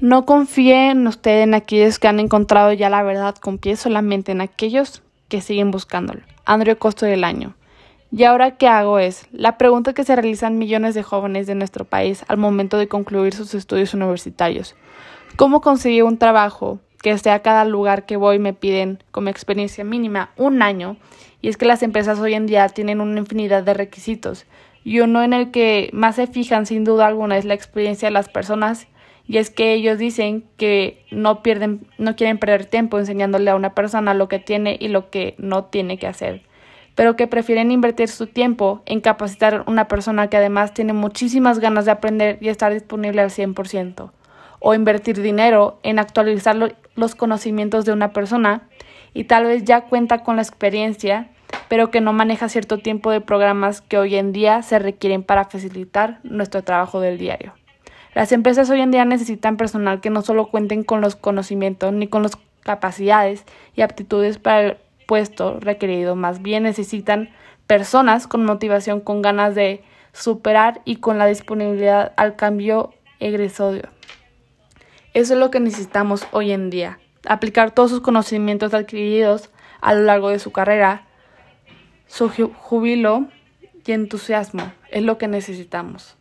No confíen usted en aquellos que han encontrado ya la verdad con pie, solamente en aquellos que siguen buscándolo. Andrew Costo del Año. ¿Y ahora qué hago? Es la pregunta que se realizan millones de jóvenes de nuestro país al momento de concluir sus estudios universitarios. ¿Cómo conseguir un trabajo que sea cada lugar que voy me piden como experiencia mínima un año? Y es que las empresas hoy en día tienen una infinidad de requisitos y uno en el que más se fijan sin duda alguna es la experiencia de las personas y es que ellos dicen que no pierden, no quieren perder tiempo enseñándole a una persona lo que tiene y lo que no tiene que hacer, pero que prefieren invertir su tiempo en capacitar a una persona que además tiene muchísimas ganas de aprender y estar disponible al 100%, o invertir dinero en actualizar los conocimientos de una persona y tal vez ya cuenta con la experiencia, pero que no maneja cierto tiempo de programas que hoy en día se requieren para facilitar nuestro trabajo del diario. Las empresas hoy en día necesitan personal que no solo cuenten con los conocimientos ni con las capacidades y aptitudes para el puesto requerido, más bien necesitan personas con motivación, con ganas de superar y con la disponibilidad al cambio egresorio. Eso es lo que necesitamos hoy en día, aplicar todos sus conocimientos adquiridos a lo largo de su carrera, su júbilo y entusiasmo es lo que necesitamos.